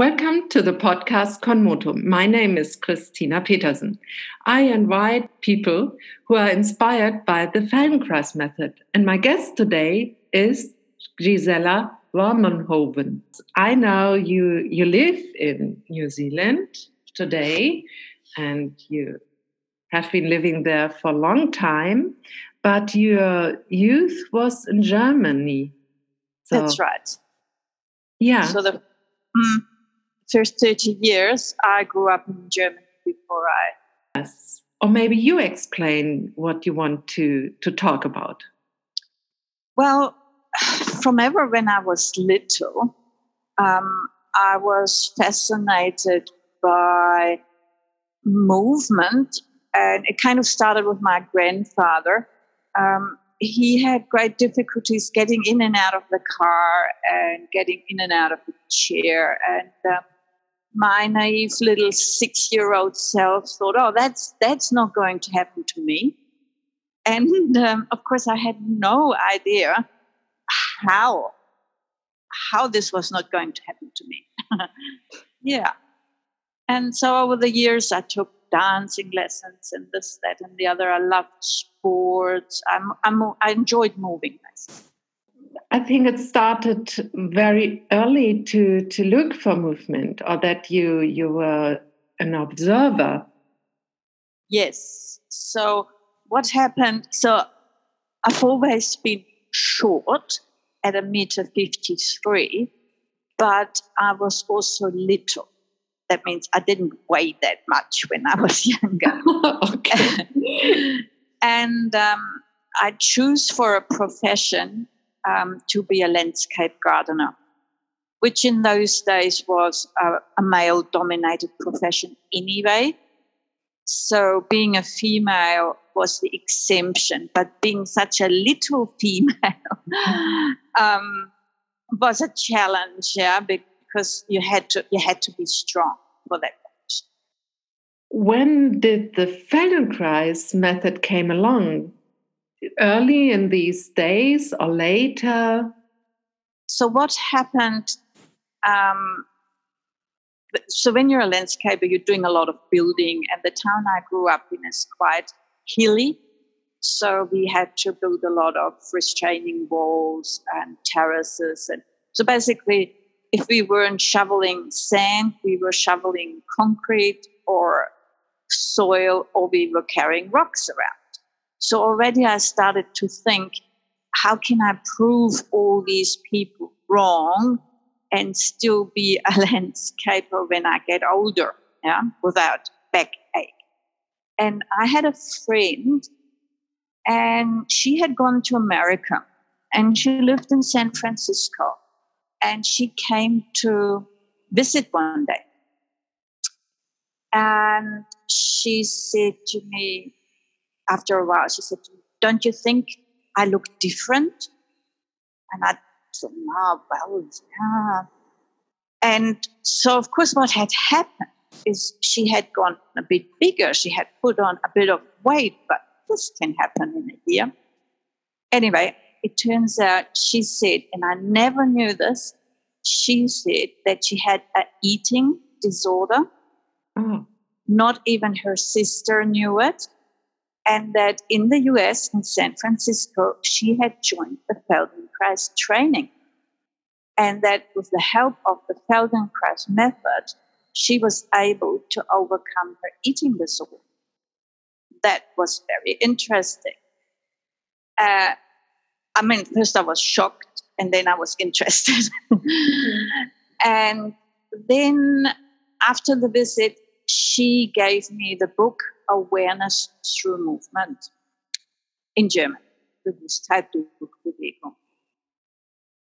Welcome to the podcast Konmotum. My name is Christina Petersen. I invite people who are inspired by the Feldenkrais method. And my guest today is Gisela Wormenhoven. I know you, you live in New Zealand today and you have been living there for a long time, but your youth was in Germany. So, That's right. Yeah. So the mm, first 30 years, I grew up in Germany before I. Yes. Or maybe you explain what you want to, to talk about. Well, from ever when I was little, um, I was fascinated by movement, and it kind of started with my grandfather. Um, he had great difficulties getting in and out of the car and getting in and out of the chair, and um, my naive little six-year-old self thought, "Oh, that's that's not going to happen to me." And um, of course, I had no idea how how this was not going to happen to me. yeah, and so over the years, I took dancing lessons and this, that, and the other. I loved sports. I'm, I'm, I enjoyed moving myself. I think it started very early to to look for movement, or that you you were an observer. Yes. So what happened? So I've always been short at a meter fifty three, but I was also little. That means I didn't weigh that much when I was younger. okay. and um, I choose for a profession um, to be a landscape gardener, which in those days was a, a male dominated profession anyway. So being a female was the exemption, but being such a little female um, was a challenge, yeah, because you had to you had to be strong for that. When did the Feldenkrais method came along? Early in these days or later? So, what happened? Um, so, when you're a landscaper, you're doing a lot of building, and the town I grew up in is quite hilly. So, we had to build a lot of restraining walls and terraces. And so, basically, if we weren't shoveling sand, we were shoveling concrete or soil, or we were carrying rocks around. So already I started to think, how can I prove all these people wrong and still be a landscaper when I get older, yeah, without backache? And I had a friend, and she had gone to America, and she lived in San Francisco, and she came to visit one day. And she said to me, after a while, she said, Don't you think I look different? And I said, No, well, yeah. And so, of course, what had happened is she had gone a bit bigger. She had put on a bit of weight, but this can happen in a year. Anyway, it turns out she said, and I never knew this, she said that she had an eating disorder. Oh. Not even her sister knew it and that in the US, in San Francisco, she had joined the Feldenkrais training. And that with the help of the Feldenkrais method, she was able to overcome her eating disorder. That was very interesting. Uh, I mean, first I was shocked, and then I was interested. and then after the visit, she gave me the book Awareness Through Movement in German. Bewusstheitsbewegung.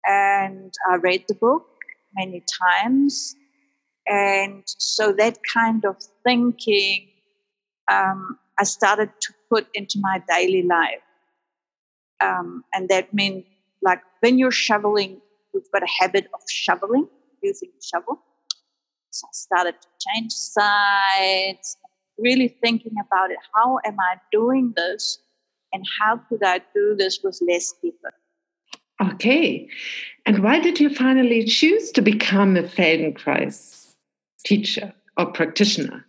And I read the book many times. And so that kind of thinking um, I started to put into my daily life. Um, and that meant like when you're shoveling, you've got a habit of shoveling, using a shovel. So I started to change sides, really thinking about it. How am I doing this? And how could I do this with less people? Okay. And why did you finally choose to become a Feldenkrais teacher or practitioner?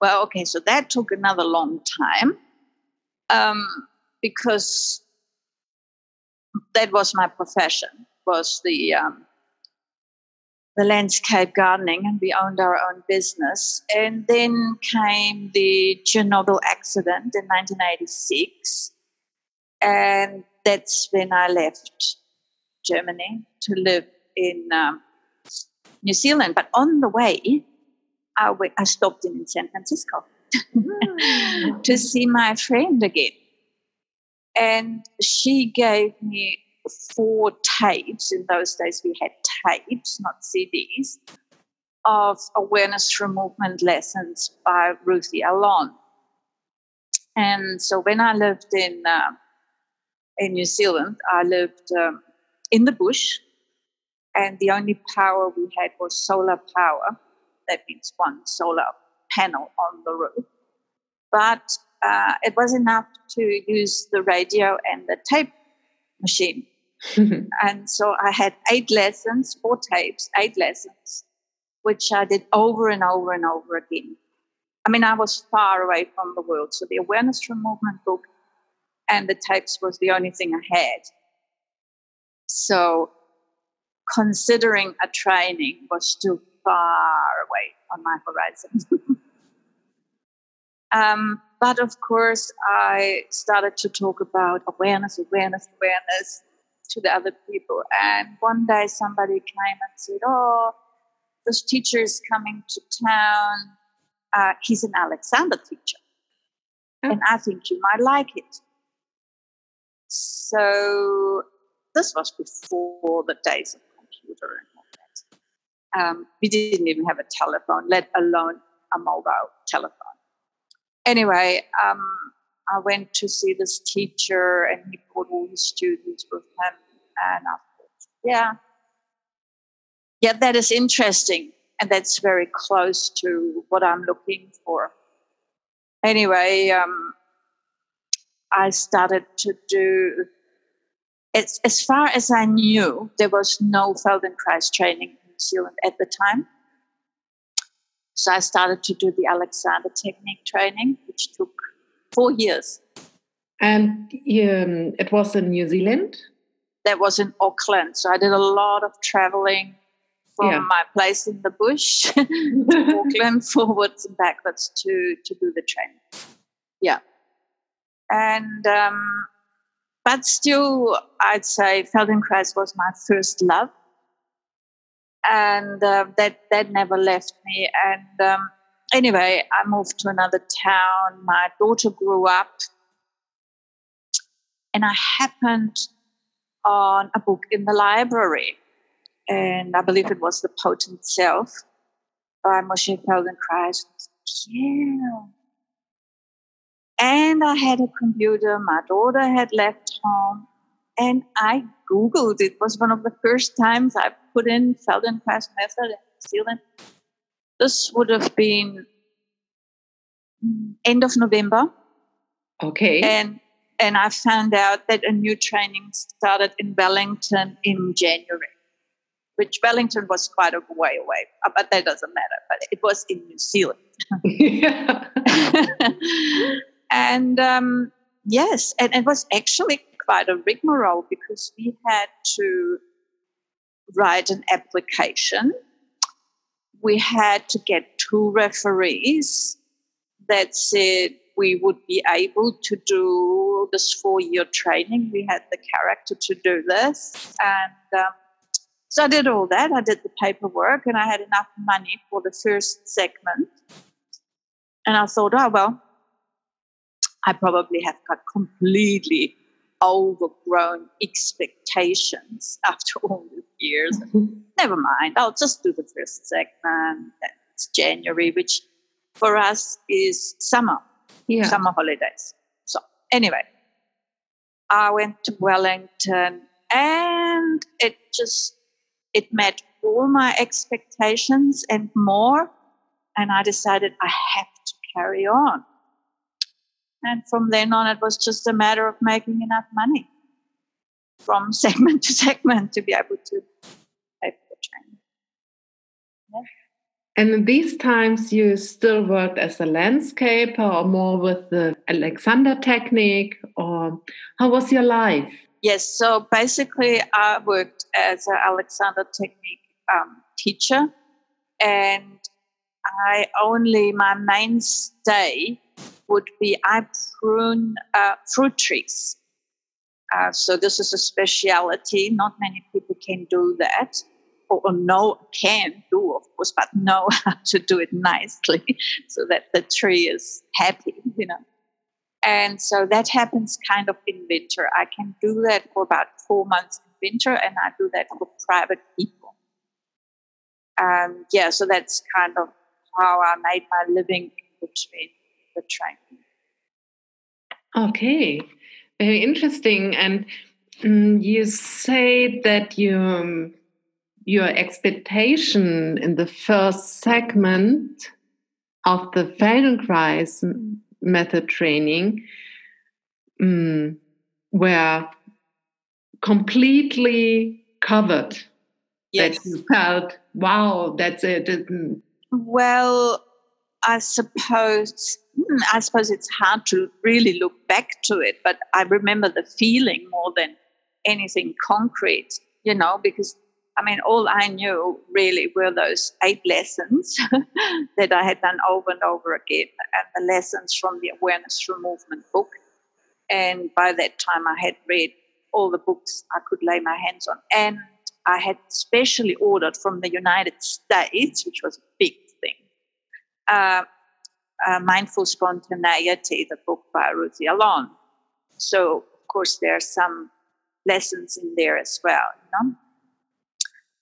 Well, okay, so that took another long time um, because that was my profession was the um, the landscape gardening, and we owned our own business. And then came the Chernobyl accident in 1986, and that's when I left Germany to live in um, New Zealand. But on the way, I, w- I stopped in, San Francisco to see my friend again. And she gave me four tapes. In those days, we had tapes, not CDs, of awareness through movement lessons by Ruthie Alon. And so when I lived in uh, in New Zealand, I lived um, in the bush, and the only power we had was solar power. That means one solar panel on the roof. But uh, it was enough to use the radio and the tape machine. And so I had eight lessons, four tapes, eight lessons, which I did over and over and over again. I mean, I was far away from the world. So the Awareness Through Movement book and the tapes was the only thing I had. So considering a training was still far away on my horizon. um, but of course, I started to talk about awareness, awareness, awareness to the other people. And one day somebody came and said, Oh, this teacher is coming to town. Uh, he's an Alexander teacher. Oh. And I think you might like it. So this was before the days of computer and all that. Um, we didn't even have a telephone, let alone a mobile telephone. Anyway, um, I went to see this teacher and he brought all his students with him. And I thought, yeah, yeah, that is interesting. And that's very close to what I'm looking for. Anyway, um, I started to do, as, as far as I knew, there was no Feldenkrais training in New Zealand at the time. So I started to do the Alexander technique training, which took four years. And um, it was in New Zealand? That was in Auckland. So I did a lot of traveling from yeah. my place in the bush to Auckland, forwards and backwards to, to do the training. Yeah. And, um, but still, I'd say Feldenkrais was my first love. And uh, that, that never left me. And um, anyway, I moved to another town. My daughter grew up, and I happened on a book in the library, and I believe it was The Potent Self by Moshe Feldenkrais. Yeah. And I had a computer. My daughter had left home, and I Googled. It was one of the first times I put in Feldenkrais method in Zealand this would have been end of November. Okay. And and I found out that a new training started in Wellington in January, which Wellington was quite a way away, uh, but that doesn't matter. But it was in New Zealand. and um, yes, and it was actually quite a rigmarole because we had to write an application we had to get two referees that said we would be able to do this four year training. We had the character to do this. And um, so I did all that. I did the paperwork and I had enough money for the first segment. And I thought, oh, well, I probably have got completely overgrown expectations after all these years. Mm-hmm. Never mind, I'll just do the first segment. It's January, which for us is summer, yeah. summer holidays. So, anyway, I went to Wellington and it just it met all my expectations and more and i decided i have to carry on and from then on, it was just a matter of making enough money from segment to segment to be able to pay for the training. Yeah. And in these times, you still worked as a landscaper or more with the Alexander technique, or how was your life? Yes, so basically, I worked as an Alexander technique um, teacher, and I only, my mainstay would be I prune uh, fruit trees. Uh, so this is a speciality. Not many people can do that, or, or know can do, of course, but know how to do it nicely so that the tree is happy, you know. And so that happens kind of in winter. I can do that for about four months in winter, and I do that for private people. And yeah, so that's kind of how I made my living in between the training. Okay, very interesting. And um, you say that you, um, your expectation in the first segment of the Feldenkrais method training um, were completely covered. Yes. That you felt, wow, that's it. Well, I suppose hmm, I suppose it's hard to really look back to it, but I remember the feeling more than anything concrete, you know, because I mean, all I knew really were those eight lessons that I had done over and over again, and the lessons from the Awareness Through Movement book. And by that time, I had read all the books I could lay my hands on. And I had specially ordered from the United States, which was a big thing, uh, uh, Mindful Spontaneity, the book by Ruthie Alon. So, of course, there are some lessons in there as well. You know?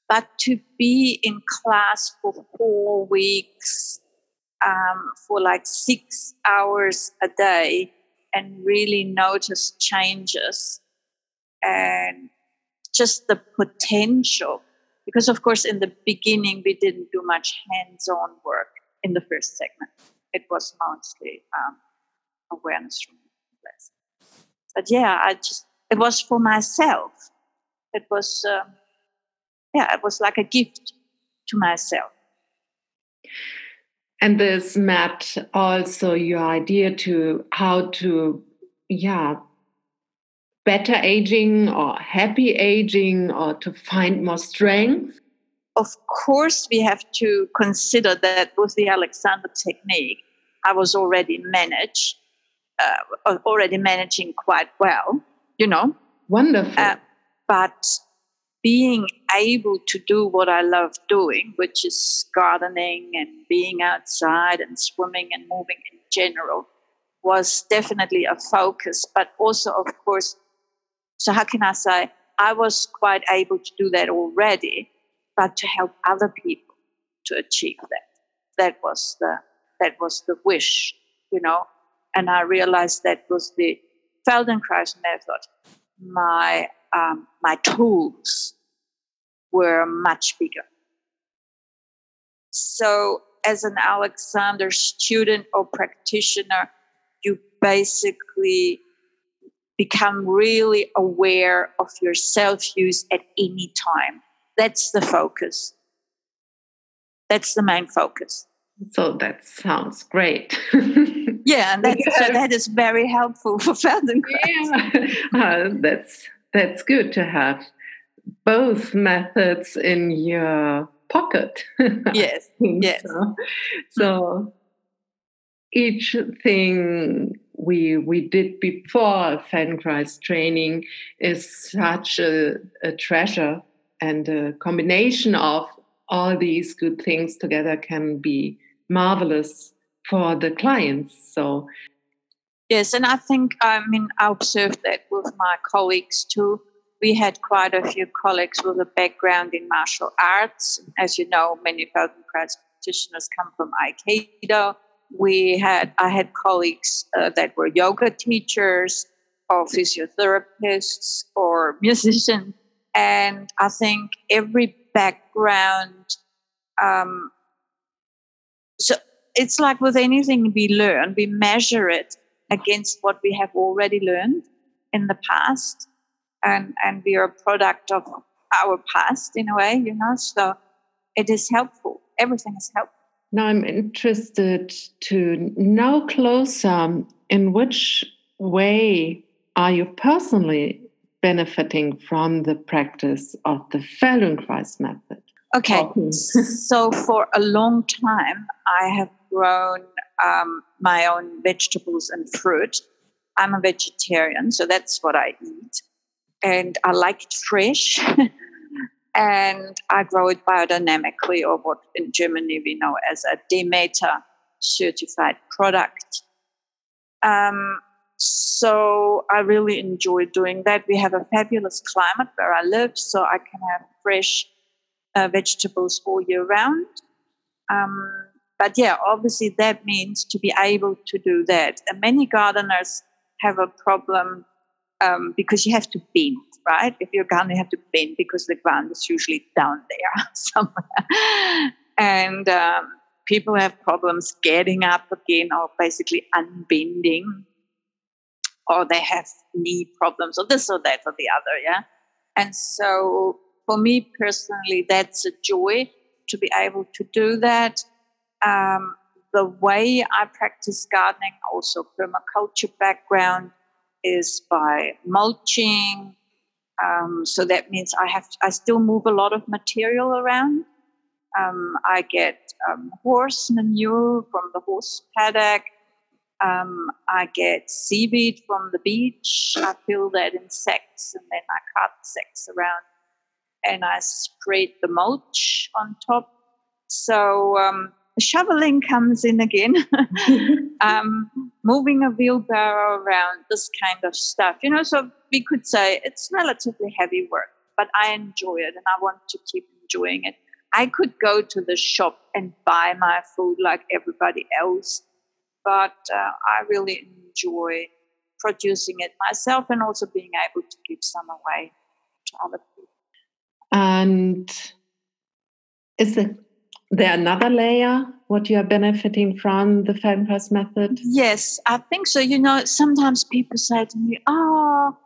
But to be in class for four weeks, um, for like six hours a day, and really notice changes and just the potential. Because, of course, in the beginning, we didn't do much hands on work in the first segment, it was mostly um, awareness from lessons. But yeah, I just, it was for myself. It was. Um, yeah, it was like a gift to myself. And this met also your idea to how to, yeah, better aging or happy aging or to find more strength? Of course, we have to consider that with the Alexander technique, I was already managed, uh, already managing quite well, you know. Wonderful. Uh, but being able to do what I love doing, which is gardening and being outside and swimming and moving in general, was definitely a focus. But also, of course, so how can I say? I was quite able to do that already, but to help other people to achieve that. That was the that was the wish, you know. And I realized that was the Feldenkrais method. My um, my tools were much bigger. So, as an Alexander student or practitioner, you basically become really aware of your self use at any time. That's the focus. That's the main focus. So that sounds great. yeah, and that's, so that is very helpful for Feldenkrais. Yeah, uh, that's that's good to have both methods in your pocket. yes, yes. So, so, each thing we we did before Feldenkrais training is such a, a treasure, and a combination of all these good things together can be marvelous for the clients. So. Yes, and I think I mean I observed that with my colleagues too we had quite a few colleagues with a background in martial arts. As you know, many Feldenkrais practitioners come from Aikido. We had I had colleagues uh, that were yoga teachers or physiotherapists or musicians, and I think every background. Um, so it's like with anything we learn, we measure it against what we have already learned in the past and and we are a product of our past in a way you know so it is helpful everything is helpful Now I'm interested to know closer in which way are you personally benefiting from the practice of the Feldenkrais method? Okay, so for a long time, I have grown um, my own vegetables and fruit. I'm a vegetarian, so that's what I eat. And I like it fresh. and I grow it biodynamically, or what in Germany we know as a Demeter certified product. Um, so I really enjoy doing that. We have a fabulous climate where I live, so I can have fresh uh, vegetables all year round. Um, but yeah, obviously that means to be able to do that. And many gardeners have a problem um, because you have to bend, right? If you're a gardener, you have to bend because the ground is usually down there somewhere. and um, people have problems getting up again or basically unbending or they have knee problems or this or that or the other, yeah. And so for me personally, that's a joy to be able to do that. Um, the way I practice gardening, also permaculture background, is by mulching. Um, so that means I have I still move a lot of material around. Um, I get um, horse manure from the horse paddock. Um, I get seaweed from the beach. I fill that in sacks and then I cut sacks around and I spread the mulch on top. So um, shoveling comes in again. um, moving a wheelbarrow around, this kind of stuff. You know, so we could say it's relatively heavy work, but I enjoy it and I want to keep enjoying it. I could go to the shop and buy my food like everybody else but uh, I really enjoy producing it myself and also being able to give some away to other people. And is there, there another layer what you are benefiting from the Feldenkrais method? Yes, I think so. You know, sometimes people say to me, "Oh,"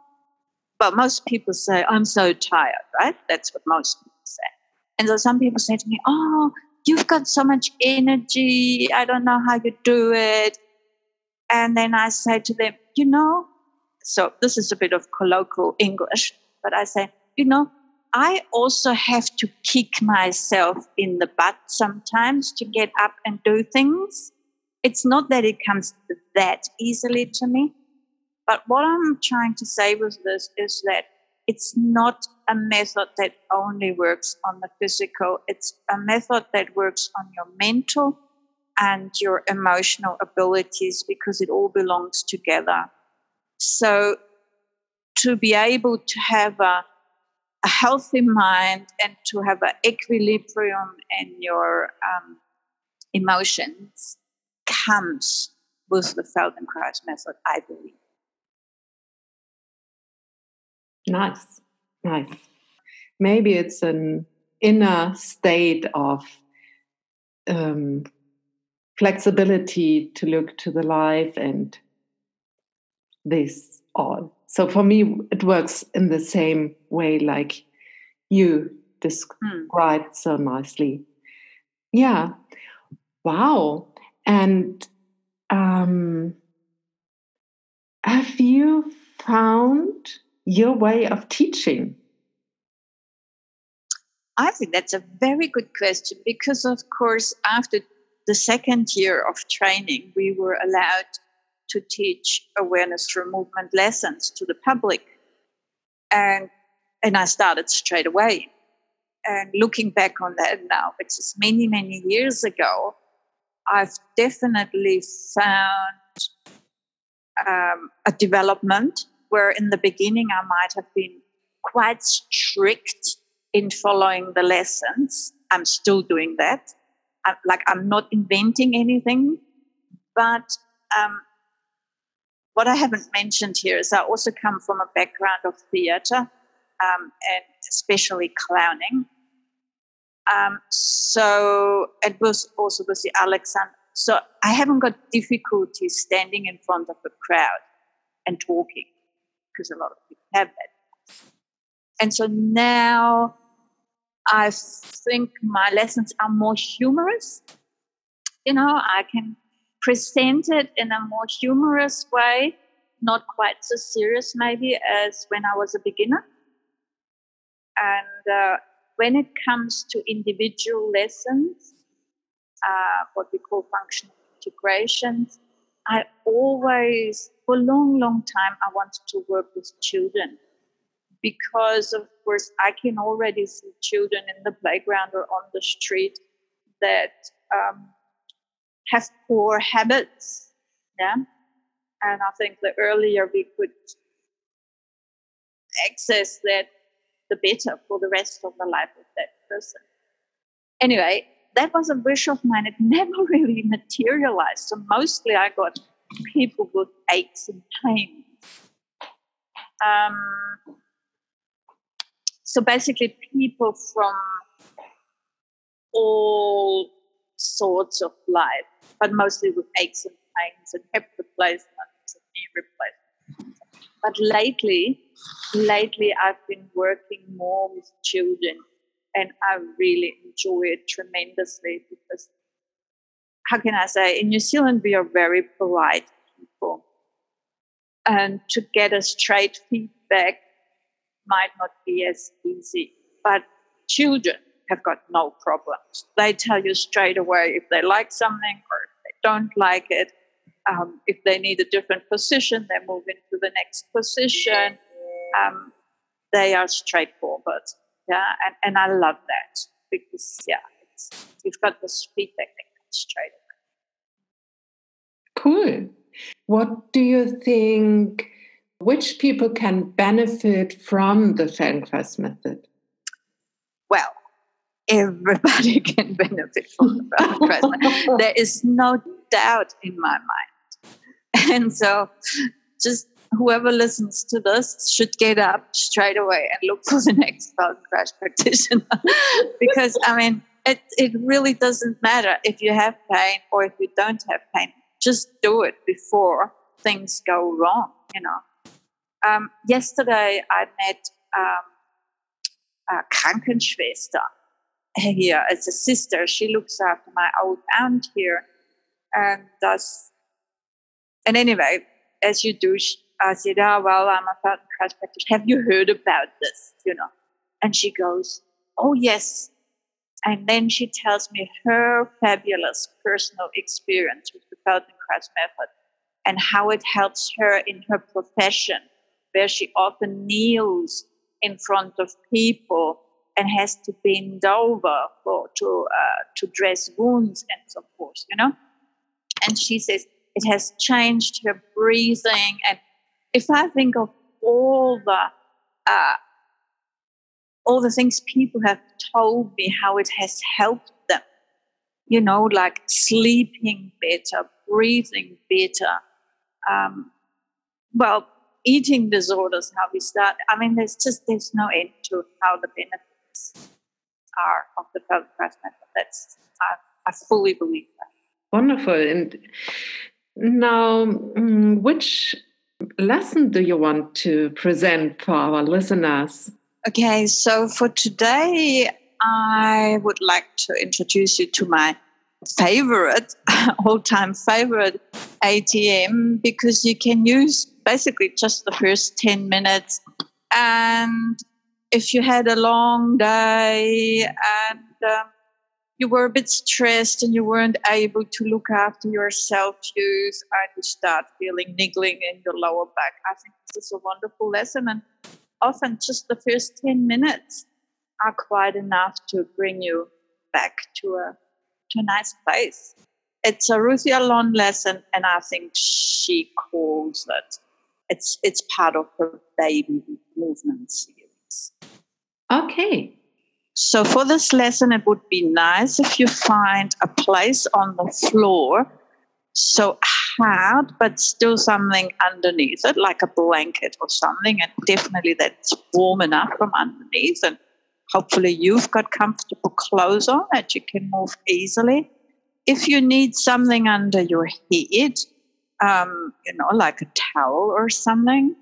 but most people say, "I'm so tired." Right? That's what most people say. And so some people say to me, "Oh, you've got so much energy. I don't know how you do it. And then I say to them, you know, so this is a bit of colloquial English, but I say, you know, I also have to kick myself in the butt sometimes to get up and do things. It's not that it comes that easily to me. But what I'm trying to say with this is that it's not a method that only works on the physical, it's a method that works on your mental and your emotional abilities because it all belongs together. So, to be able to have a, a healthy mind and to have an equilibrium in your um, emotions comes with the Feldenkrais method, I believe. Nice, nice. Maybe it's an inner state of um, flexibility to look to the life and this all. So for me, it works in the same way, like you described hmm. so nicely. Yeah. Wow. And um, have you found your way of teaching? I think that's a very good question because, of course, after the second year of training, we were allowed to teach awareness through movement lessons to the public. And, and I started straight away. And looking back on that now, which is many, many years ago, I've definitely found um, a development where in the beginning I might have been quite strict in following the lessons. I'm still doing that. I'm, like I'm not inventing anything, but um, what I haven't mentioned here is I also come from a background of theatre um, and especially clowning. Um, so it was also with the Alexander. So I haven't got difficulty standing in front of a crowd and talking because a lot of people have that. And so now I think my lessons are more humorous you know, I can present it in a more humorous way, not quite so serious maybe as when I was a beginner. And uh, when it comes to individual lessons, uh, what we call functional integrations, I always, for a long, long time, I wanted to work with children because, of course, I can already see children in the playground or on the street that um, have poor habits. Yeah. And I think the earlier we could access that, the better for the rest of the life of that person. Anyway, that was a wish of mine. It never really materialized. So mostly I got people with aches and pains. Um, so basically, people from all sorts of life, but mostly with aches and pains and hip replacements and knee replacements. But lately, lately I've been working more with children and I really enjoy it tremendously because how can I say in New Zealand we are very polite people. And to get a straight feedback might not be as easy. But children have got no problems. They tell you straight away if they like something or if they don't like it. Um, if they need a different position, they move into the next position. Um, they are straightforward. Yeah, and, and I love that because yeah, you've got this feedback that comes straight away. Cool. What do you think? Which people can benefit from the Feldenkrais method? Well, everybody can benefit from the Feldenkrais method. There is no doubt in my mind. And so just whoever listens to this should get up straight away and look for the next Feldenkrais practitioner. because, I mean, it, it really doesn't matter if you have pain or if you don't have pain. Just do it before things go wrong, you know. Um, yesterday, I met um, a Krankenschwester here as a sister. She looks after my old aunt here and does. And anyway, as you do, I said, "Oh well, I'm a Feldenkrais practitioner. Have you heard about this?" You know, and she goes, "Oh yes." And then she tells me her fabulous personal experience with the Feldenkrais method and how it helps her in her profession, where she often kneels in front of people and has to bend over for, to uh, to dress wounds and so forth. You know, and she says it has changed her breathing and if I think of all the uh, all the things people have told me how it has helped them, you know, like sleeping better, breathing better, um, well, eating disorders, how we start. I mean, there's just there's no end to how the benefits are of the Feldenkrais method. That's I, I fully believe that. Wonderful. And now, mm, which lesson do you want to present for our listeners? Okay, so for today, I would like to introduce you to my favorite, all time favorite ATM because you can use basically just the first 10 minutes. And if you had a long day and um, you were a bit stressed and you weren't able to look after yourself use and you start feeling niggling in your lower back. I think this is a wonderful lesson and often just the first 10 minutes are quite enough to bring you back to a to a nice place. It's a Ruthie Alon lesson and I think she calls it it's it's part of her baby movement series. Okay. So, for this lesson, it would be nice if you find a place on the floor, so hard, but still something underneath it, like a blanket or something, and definitely that's warm enough from underneath. And hopefully, you've got comfortable clothes on that you can move easily. If you need something under your head, um, you know, like a towel or something,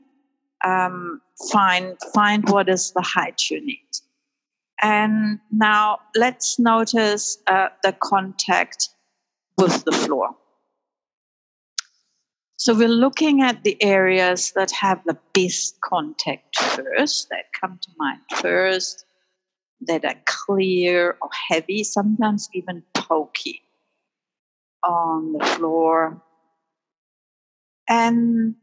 um, find find what is the height you need. And now let's notice uh, the contact with the floor. So we're looking at the areas that have the best contact first, that come to mind first, that are clear or heavy, sometimes even pokey on the floor. And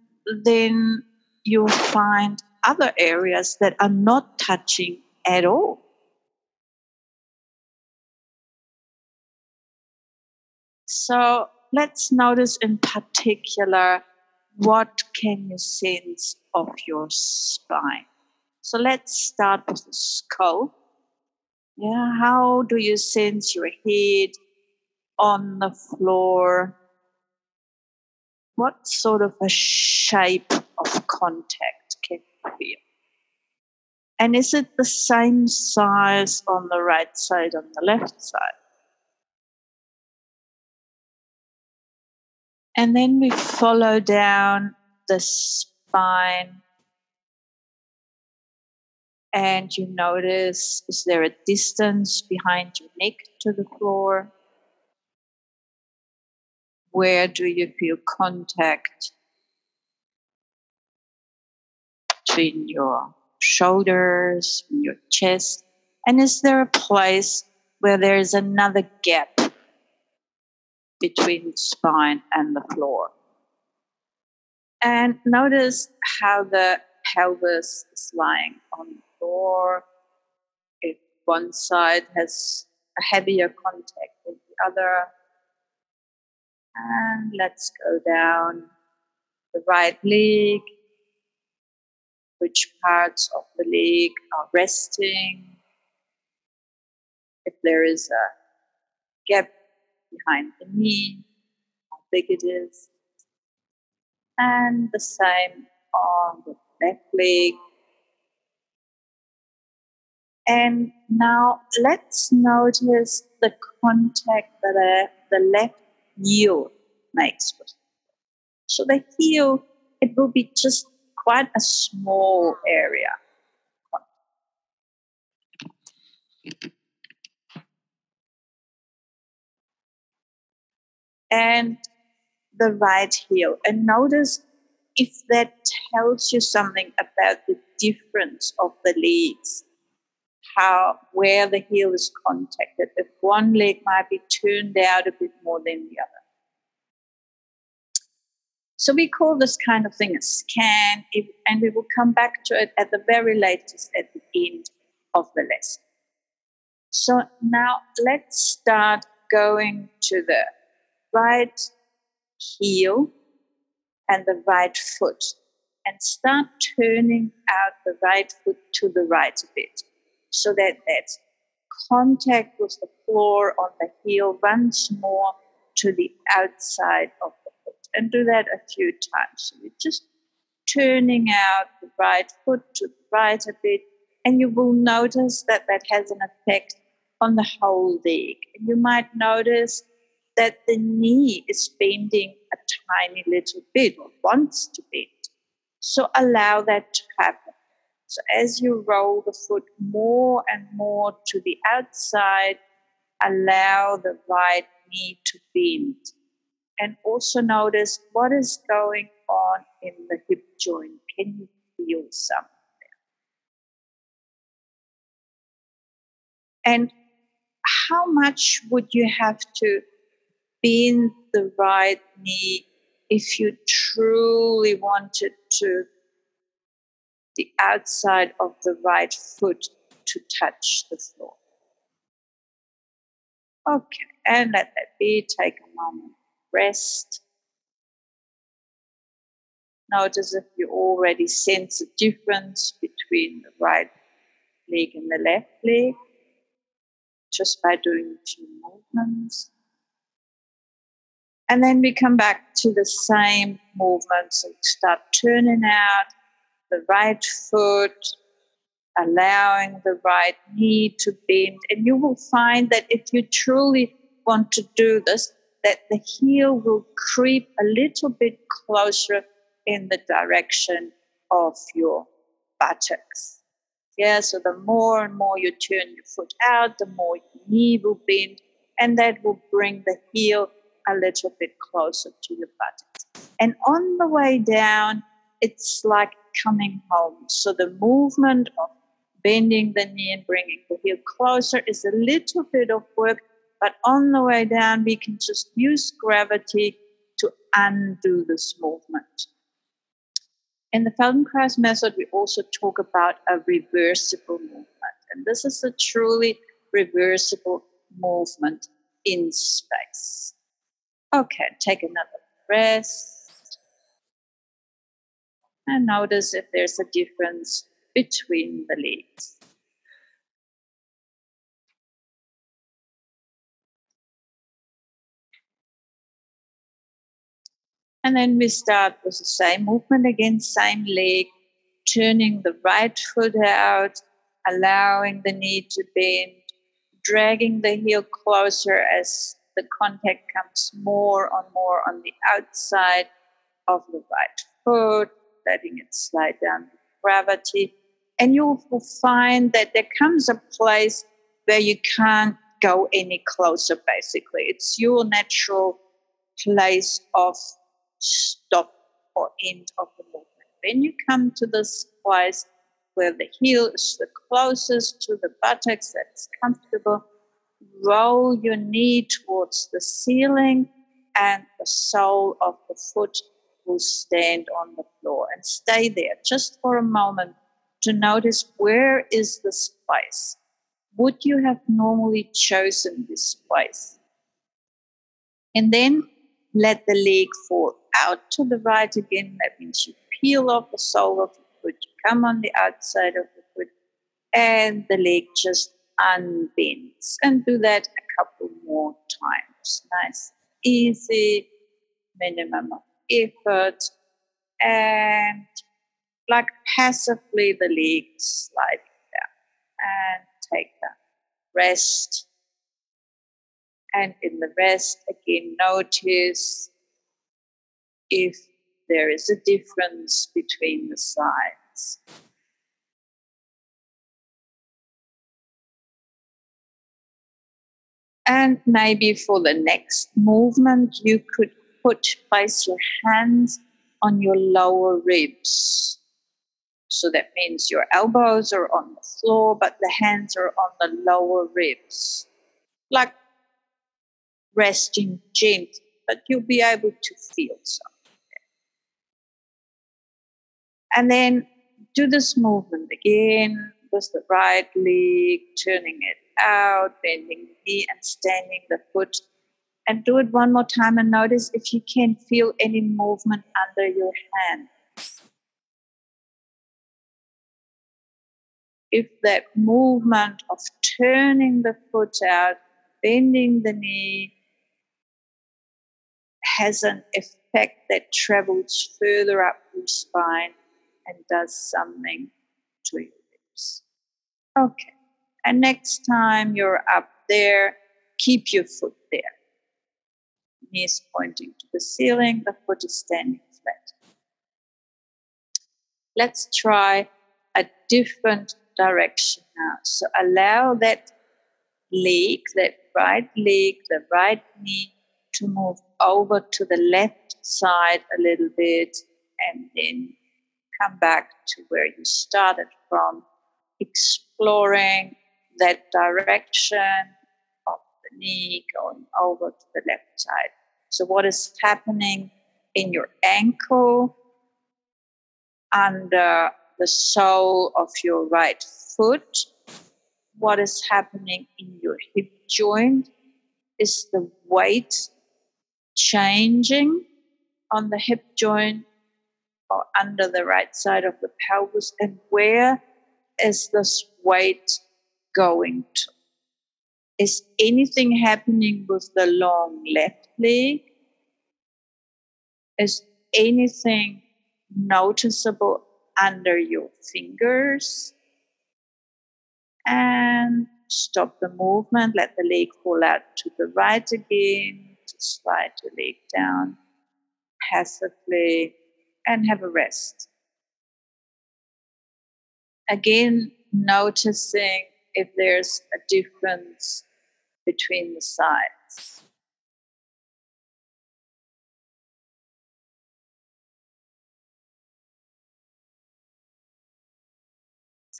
then you'll find other areas that are not touching at all. So let's notice in particular what can you sense of your spine. So let's start with the skull. Yeah, how do you sense your head on the floor? What sort of a shape of contact can you feel? And is it the same size on the right side, on the left side? And then we follow down the spine. And you notice is there a distance behind your neck to the floor? Where do you feel contact between your shoulders, your chest? And is there a place where there is another gap between spine and the floor. And notice how the pelvis is lying on the floor. If one side has a heavier contact than the other. And let's go down the right leg. Which parts of the leg are resting? If there is a gap behind the knee, how big it is. And the same on the left leg. And now let's notice the contact that the left heel makes with So the heel, it will be just quite a small area. And the right heel. And notice if that tells you something about the difference of the legs, how where the heel is contacted. If one leg might be turned out a bit more than the other. So we call this kind of thing a scan, and we will come back to it at the very latest at the end of the lesson. So now let's start going to the right heel and the right foot and start turning out the right foot to the right a bit so that that contact with the floor on the heel runs more to the outside of the foot and do that a few times. So you're just turning out the right foot to the right a bit and you will notice that that has an effect on the whole leg. And you might notice that the knee is bending a tiny little bit or wants to bend. So allow that to happen. So as you roll the foot more and more to the outside, allow the right knee to bend. And also notice what is going on in the hip joint. Can you feel something? And how much would you have to bend the right knee if you truly wanted to the outside of the right foot to touch the floor. Okay, and let that be. Take a moment, rest. Notice if you already sense a difference between the right leg and the left leg just by doing few movements. And then we come back to the same movements and start turning out the right foot, allowing the right knee to bend. And you will find that if you truly want to do this, that the heel will creep a little bit closer in the direction of your buttocks. Yeah, so the more and more you turn your foot out, the more your knee will bend, and that will bring the heel a little bit closer to your buttocks. And on the way down, it's like coming home. So the movement of bending the knee and bringing the heel closer is a little bit of work, but on the way down, we can just use gravity to undo this movement. In the Feldenkrais method, we also talk about a reversible movement. And this is a truly reversible movement in space. Okay, take another breath. And notice if there's a difference between the legs. And then we start with the same movement again, same leg, turning the right foot out, allowing the knee to bend, dragging the heel closer as the contact comes more and more on the outside of the right foot, letting it slide down with gravity. And you will find that there comes a place where you can't go any closer, basically. It's your natural place of stop or end of the movement. When you come to this place where the heel is the closest to the buttocks, that's comfortable, roll your knee towards the ceiling and the sole of the foot will stand on the floor and stay there just for a moment to notice where is the space. Would you have normally chosen this place and then let the leg fall out to the right again. That means you peel off the sole of the foot you come on the outside of the foot and the leg just unbends and do that a couple more times. Nice, easy, minimum of effort, and like passively the legs sliding down and take that rest. And in the rest, again, notice if there is a difference between the sides. And maybe for the next movement, you could put place your hands on your lower ribs. So that means your elbows are on the floor, but the hands are on the lower ribs, like resting gently, but you'll be able to feel something. And then do this movement again with the right leg, turning it out, bending the knee and standing the foot. And do it one more time and notice if you can feel any movement under your hand. If that movement of turning the foot out, bending the knee, has an effect that travels further up your spine and does something to your ribs. Okay. And next time you're up there, keep your foot there. Knees pointing to the ceiling, the foot is standing flat. Let's try a different direction now. So allow that leg, that right leg, the right knee to move over to the left side a little bit and then come back to where you started from, exploring that direction of the knee going over to the left side. So, what is happening in your ankle, under the sole of your right foot? What is happening in your hip joint? Is the weight changing on the hip joint or under the right side of the pelvis? And where is this weight going to? Is anything happening with the long left leg? Is anything noticeable under your fingers? And stop the movement, let the leg fall out to the right again, slide the leg down passively, and have a rest. Again, noticing if there's a difference between the sides.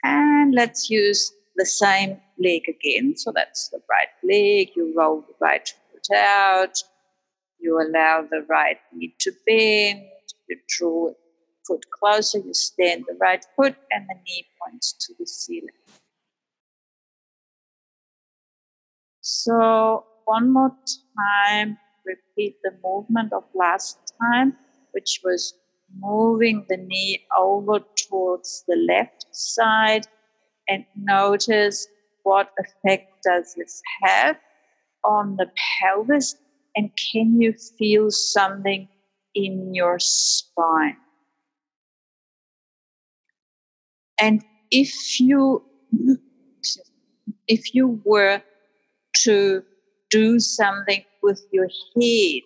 And let's use the same leg again. So that's the right leg. You roll the right foot out. You allow the right knee to bend. You draw foot closer. You stand the right foot, and the knee points to the ceiling. So one more time, repeat the movement of last time, which was moving the knee over towards the left side and notice what effect does this have on the pelvis and can you feel something in your spine? And if you if you were to do something with your head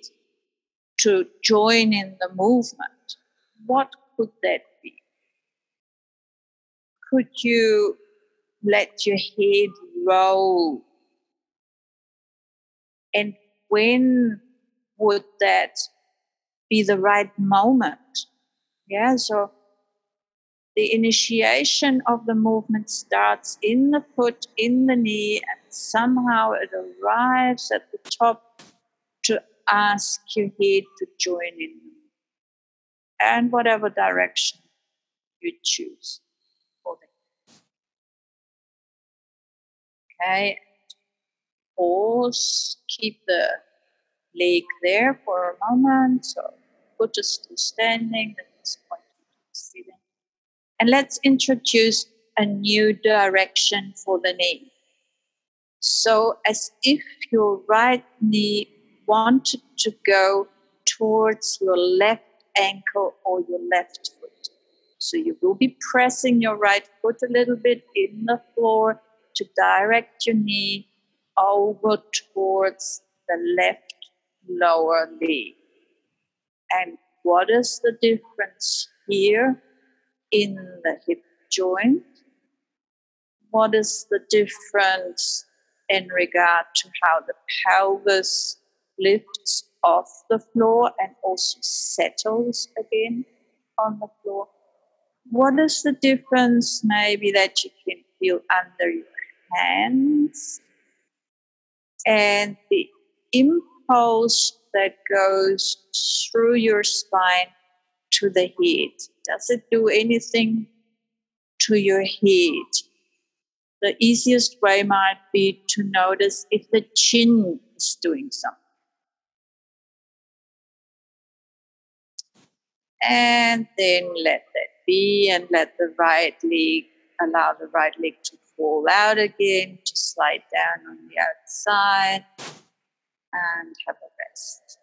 to join in the movement what could that be could you let your head roll. And when would that be the right moment? Yeah, so the initiation of the movement starts in the foot, in the knee, and somehow it arrives at the top to ask your head to join in. And whatever direction you choose. Okay. Pause. Keep the leg there for a moment. So foot is still standing, the knees pointing to. And let's introduce a new direction for the knee. So as if your right knee wanted to go towards your left ankle or your left foot. So you will be pressing your right foot a little bit in the floor to direct your knee over towards the left lower leg. And what is the difference here in the hip joint? What is the difference in regard to how the pelvis lifts off the floor and also settles again on the floor? What is the difference maybe that you can feel under your hands and the impulse that goes through your spine to the head. Does it do anything to your head? The easiest way might be to notice if the chin is doing something. And then let that be and let the right leg, allow the right leg to fall out again, to slide down on the outside and have a rest.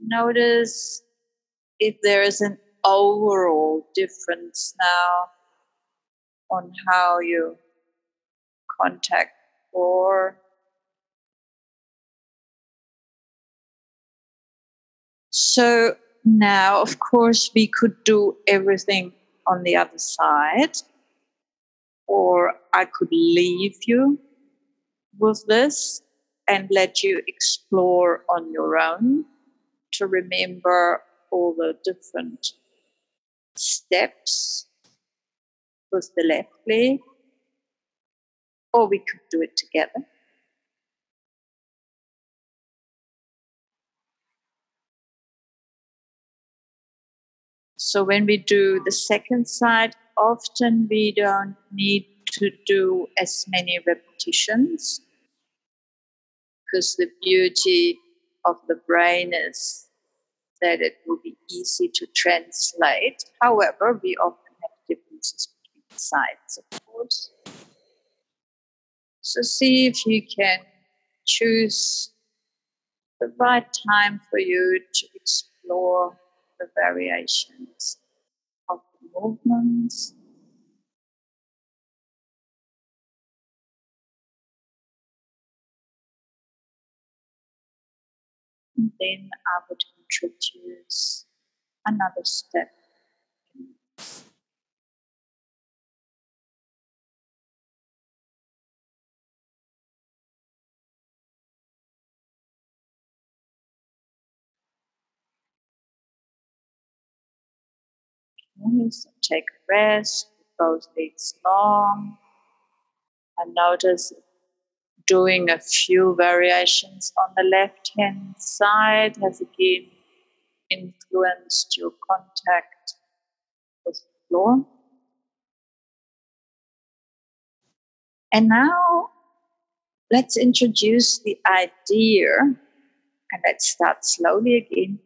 Notice if there is an overall difference now on how you contact or so now of course we could do everything on the other side, or I could leave you with this and let you explore on your own to remember all the different steps with the left leg, or we could do it together. So when we do the second side, often we don't need to do as many repetitions because the beauty of the brain is that it will be easy to translate. However, we often have differences sides, of course. So see if you can choose the right time for you to explore the variations of the movements. And then I would introduce another step. Take a rest, both legs long. And notice doing a few variations on the left hand side has again influenced your contact with the floor. And now let's introduce the idea, and let's start slowly again,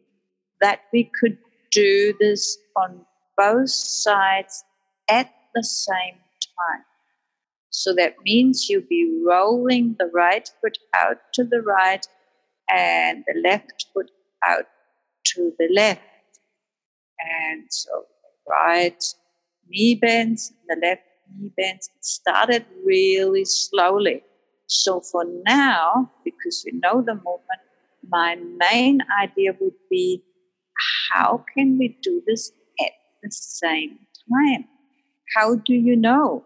that we could do this on both sides at the same time. So that means you'll be rolling the right foot out to the right and the left foot out to the left. And so right knee bends, the left knee bends. It started really slowly. So for now, because we know the movement, my main idea would be how can we do this the same time? How do you know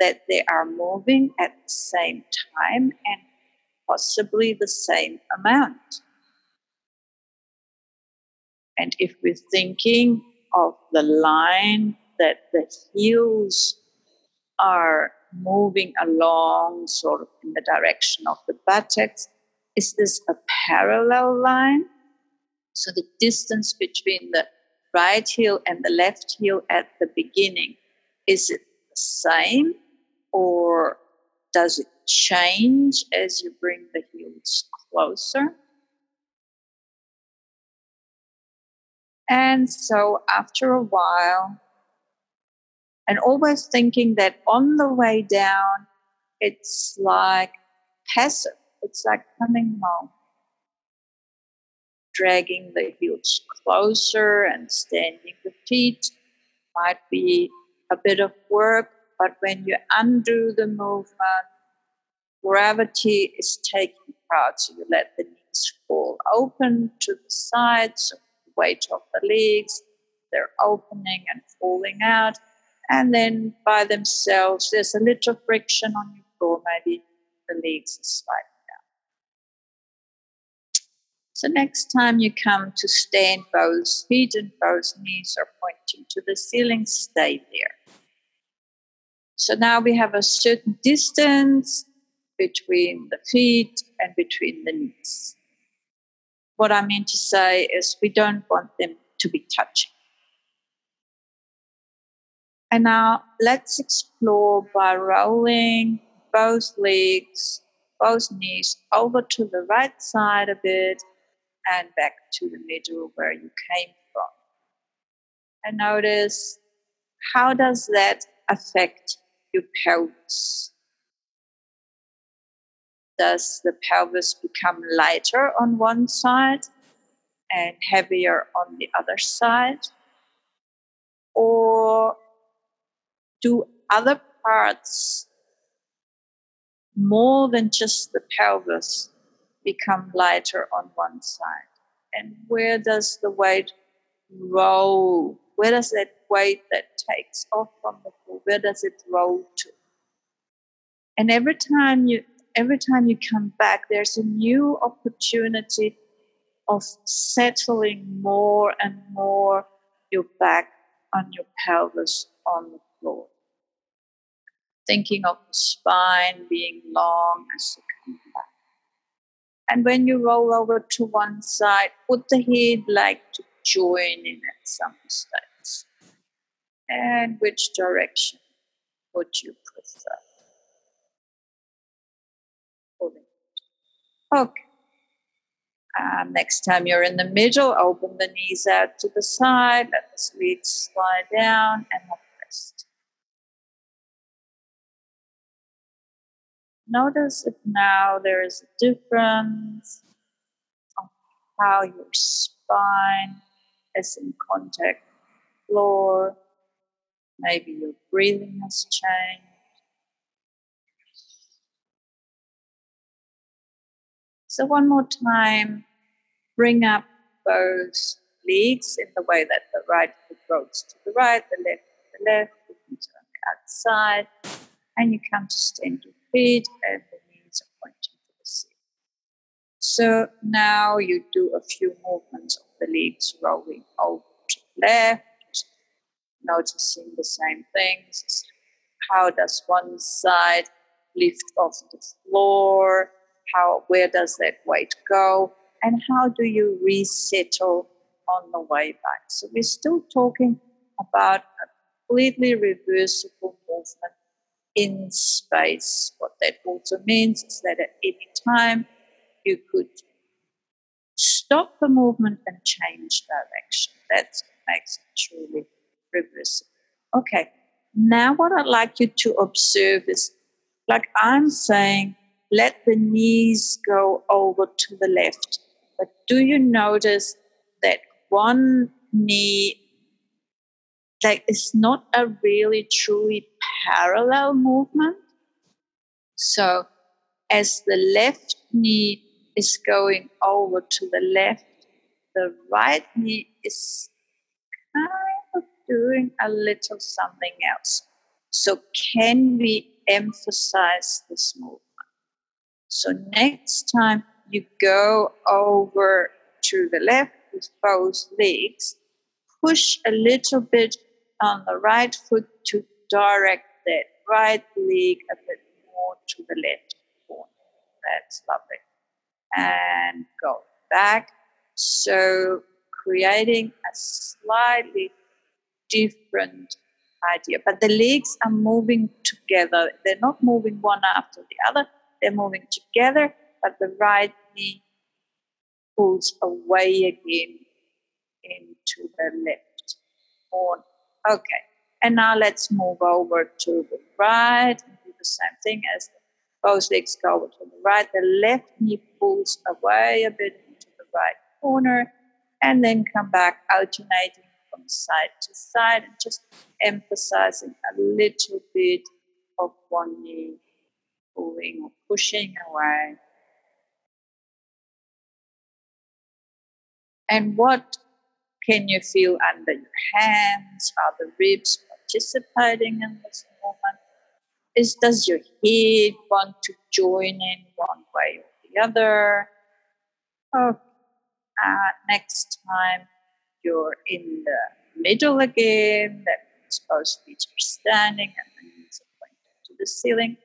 that they are moving at the same time and possibly the same amount? And if we're thinking of the line that the heels are moving along sort of in the direction of the buttocks. Is this a parallel line? So the distance between the right heel and the left heel at the beginning, is it the same or does it change as you bring the heels closer? And so after a while, and always thinking that on the way down, it's like passive, it's like coming home, dragging the heels closer and standing the feet. Might be a bit of work, but when you undo the movement, gravity is taking part. So you let the knees fall open to the sides, the weight of the legs, they're opening and falling out. And then by themselves, there's a little friction on your floor, maybe the legs are slightly So next time you come to stand, both feet and both knees are pointing to the ceiling, stay there. So now we have a certain distance between the feet and between the knees. What I mean to say is we don't want them to be touching. And now let's explore by rolling both legs, both knees over to the right side a bit and back to the middle where you came from. And notice how does that affect your pelvis? Does the pelvis become lighter on one side and heavier on the other side? Or do other parts more than just the pelvis become lighter on one side? And where does the weight roll? Where does that weight that takes off from the floor, where does it roll to? And every time you every time you come back, there's a new opportunity of settling more and more your back on your pelvis on the floor thinking of the spine being long as you come back. And when you roll over to one side, would the head like to join in at some stage? And which direction would you prefer? Okay. Um, next time you're in the middle, open the knees out to the side, let the sleeves slide down, and Notice if now there is a difference of how your spine is in contact with the floor. Maybe your breathing has changed. So, one more time, bring up both legs in the way that the right foot rolls to the right, the left to the left, the feet on the outside, and you come to stand feet and the knees are pointing to the ceiling. So now you do a few movements of the legs rolling over to the left, noticing the same things. How does one side lift off the floor? How where does that weight go? And how do you resettle on the way back? So we're still talking about a completely reversible movement in space. What that also means is that at any time you could stop the movement and change direction. That makes it truly reversible. Okay, now what I'd like you to observe is like I'm saying, let the knees go over to the left. But do you notice that one knee like it's not a really truly parallel movement? So as the left knee is going over to the left, the right knee is kind of doing a little something else. So, can we emphasize this movement? So, next time you go over to the left with both legs, push a little bit on the right foot to direct that right leg a bit more to the left corner. That's lovely and go back. So creating a slightly different idea. But the legs are moving together. They're not moving one after the other. They're moving together, but the right knee pulls away again into the left horn. Okay. And now let's move over to the right and do the same thing as both legs go over to the right. The left knee pulls away a bit into the right corner and then come back, alternating from side to side and just emphasizing a little bit of one knee pulling or pushing away. And what can you feel under your hands? Are the ribs participating in this movement? is does your head want to join in one way or the other? Oh, uh, next time you're in the middle again, that means both feet are standing and the knees are pointing to the ceiling.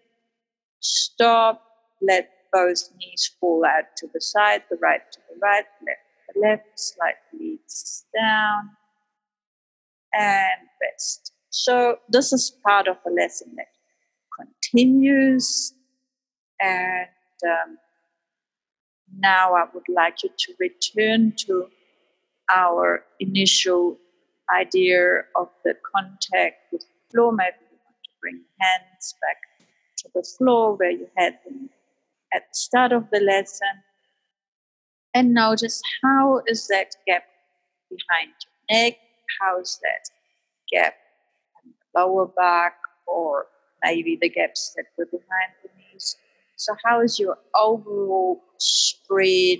Stop, let both knees fall out to the side, the right to the right, left the left, slightly down, and rest. So this is part of the lesson that continues. And um, now I would like you to return to our initial idea of the contact with the floor. Maybe you want to bring hands back to the floor where you had them at the start of the lesson. And notice how is that gap behind your neck? How is that gap in the lower back or maybe the gaps that were behind the knees. So, how is your overall spread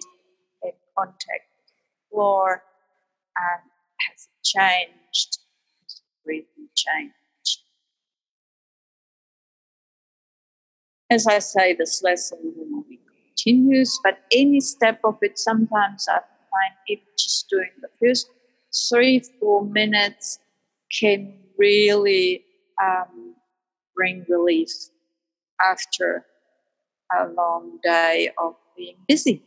and contact with the floor? And has it changed? Has the breathing changed? As I say, this lesson will be continuous, but any step of it, sometimes I find even just doing the first three, four minutes can really um, bring relief after a long day of being busy.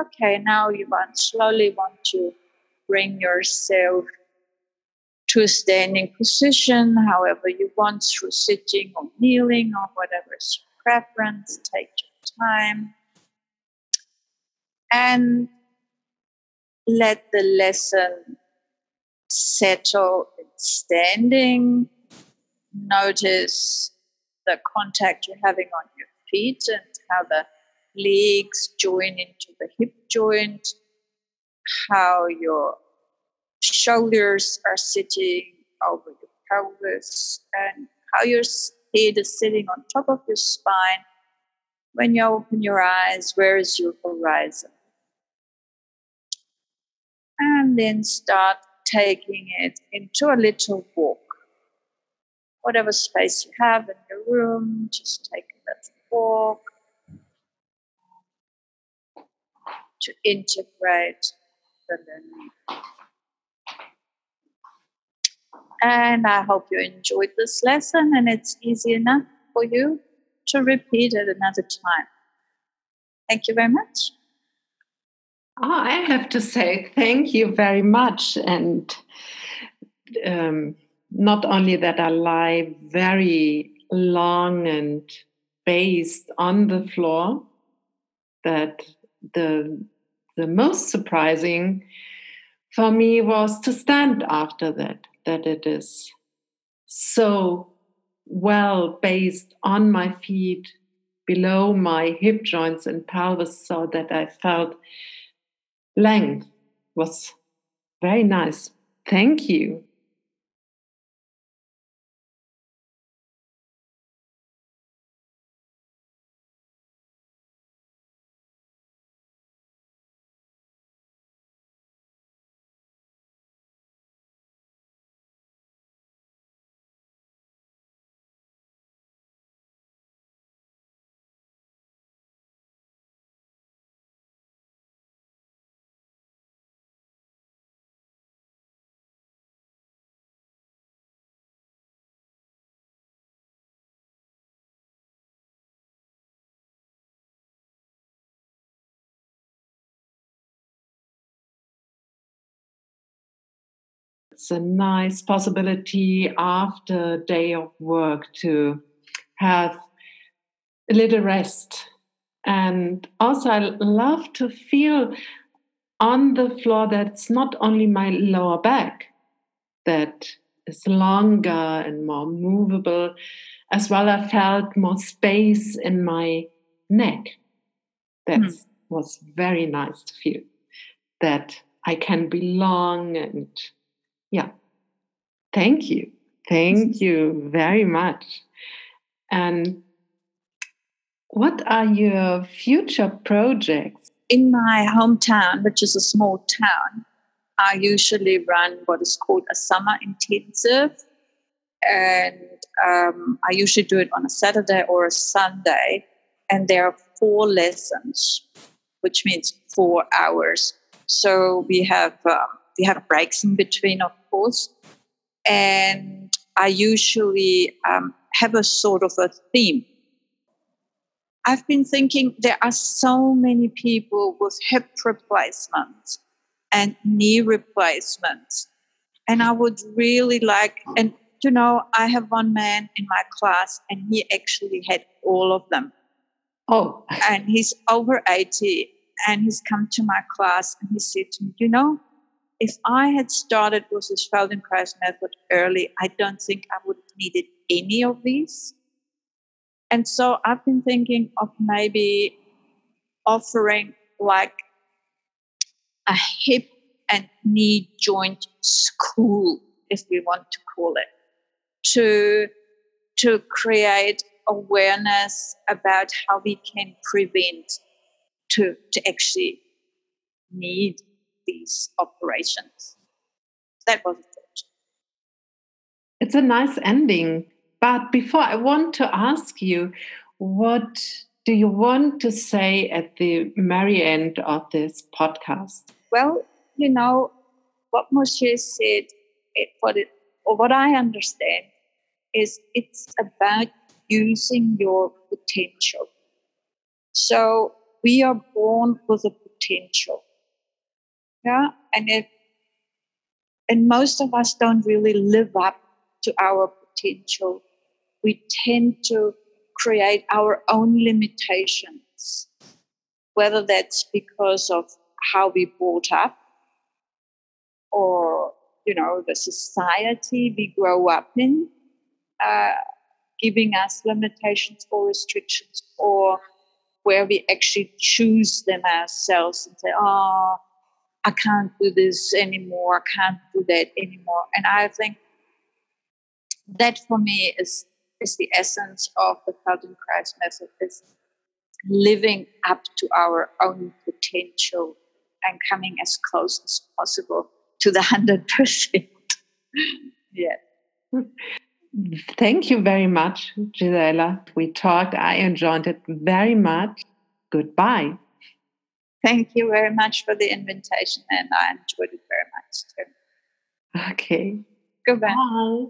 Okay, now you want slowly want to bring yourself to a standing position, however you want, through sitting or kneeling or whatever is your preference. Take your time. And let the lesson settle in standing notice the contact you're having on your feet and how the legs join into the hip joint, how your shoulders are sitting over your pelvis, and how your head is sitting on top of your spine. When you open your eyes, where is your horizon? And then start taking it into a little walk whatever space you have in your room, just take a little walk to integrate the learning. And I hope you enjoyed this lesson and it's easy enough for you to repeat it another time. Thank you very much. Oh, I have to say thank you very much. And um, not only that I lie very long and based on the floor, that the the most surprising for me was to stand after that, that it is so well based on my feet, below my hip joints and pelvis, so that I felt length was very nice. Thank you. It's a nice possibility after a day of work to have a little rest. And also, I love to feel on the floor that's not only my lower back that is longer and more movable, as well I felt more space in my neck. That mm. was very nice to feel that I can belong and yeah. Thank you. Thank you very much. And what are your future projects? In my hometown, which is a small town, I usually run what is called a summer intensive. And um, I usually do it on a Saturday or a Sunday. And there are four lessons, which means four hours. So we have um, we have breaks in between, of course. And I usually um, have a sort of a theme. I've been thinking there are so many people with hip replacements and knee replacements. And I would really like, and you know, I have one man in my class and he actually had all of them. Oh. And he's over 80 and he's come to my class and he said to me, you know, if I had started with this Feldenkrais method early, I don't think I would have needed any of these. And so I've been thinking of maybe offering like a hip and knee joint school, if we want to call it, to, to create awareness about how we can prevent to, to actually need these operations. That was it. It's a nice ending. But before I want to ask you, what do you want to say at the very end of this podcast? Well, you know, what Moshe said, it, what it, or what I understand, is it's about using your potential. So we are born with a potential. Yeah. And it and most of us don't really live up to our potential. We tend to create our own limitations, whether that's because of how we brought up or you know the society we grow up in uh, giving us limitations or restrictions or where we actually choose them ourselves and say oh I can't do this anymore, I can't do that anymore. And I think that for me is is the essence of the Feldenkrais method is living up to our own potential and coming as close as possible to the hundred percent. yeah. Thank you very much, Gisela. We talked. I enjoyed it very much. Goodbye. Thank you very much for the invitation, and I enjoyed it very much too. Okay. Goodbye. Bye.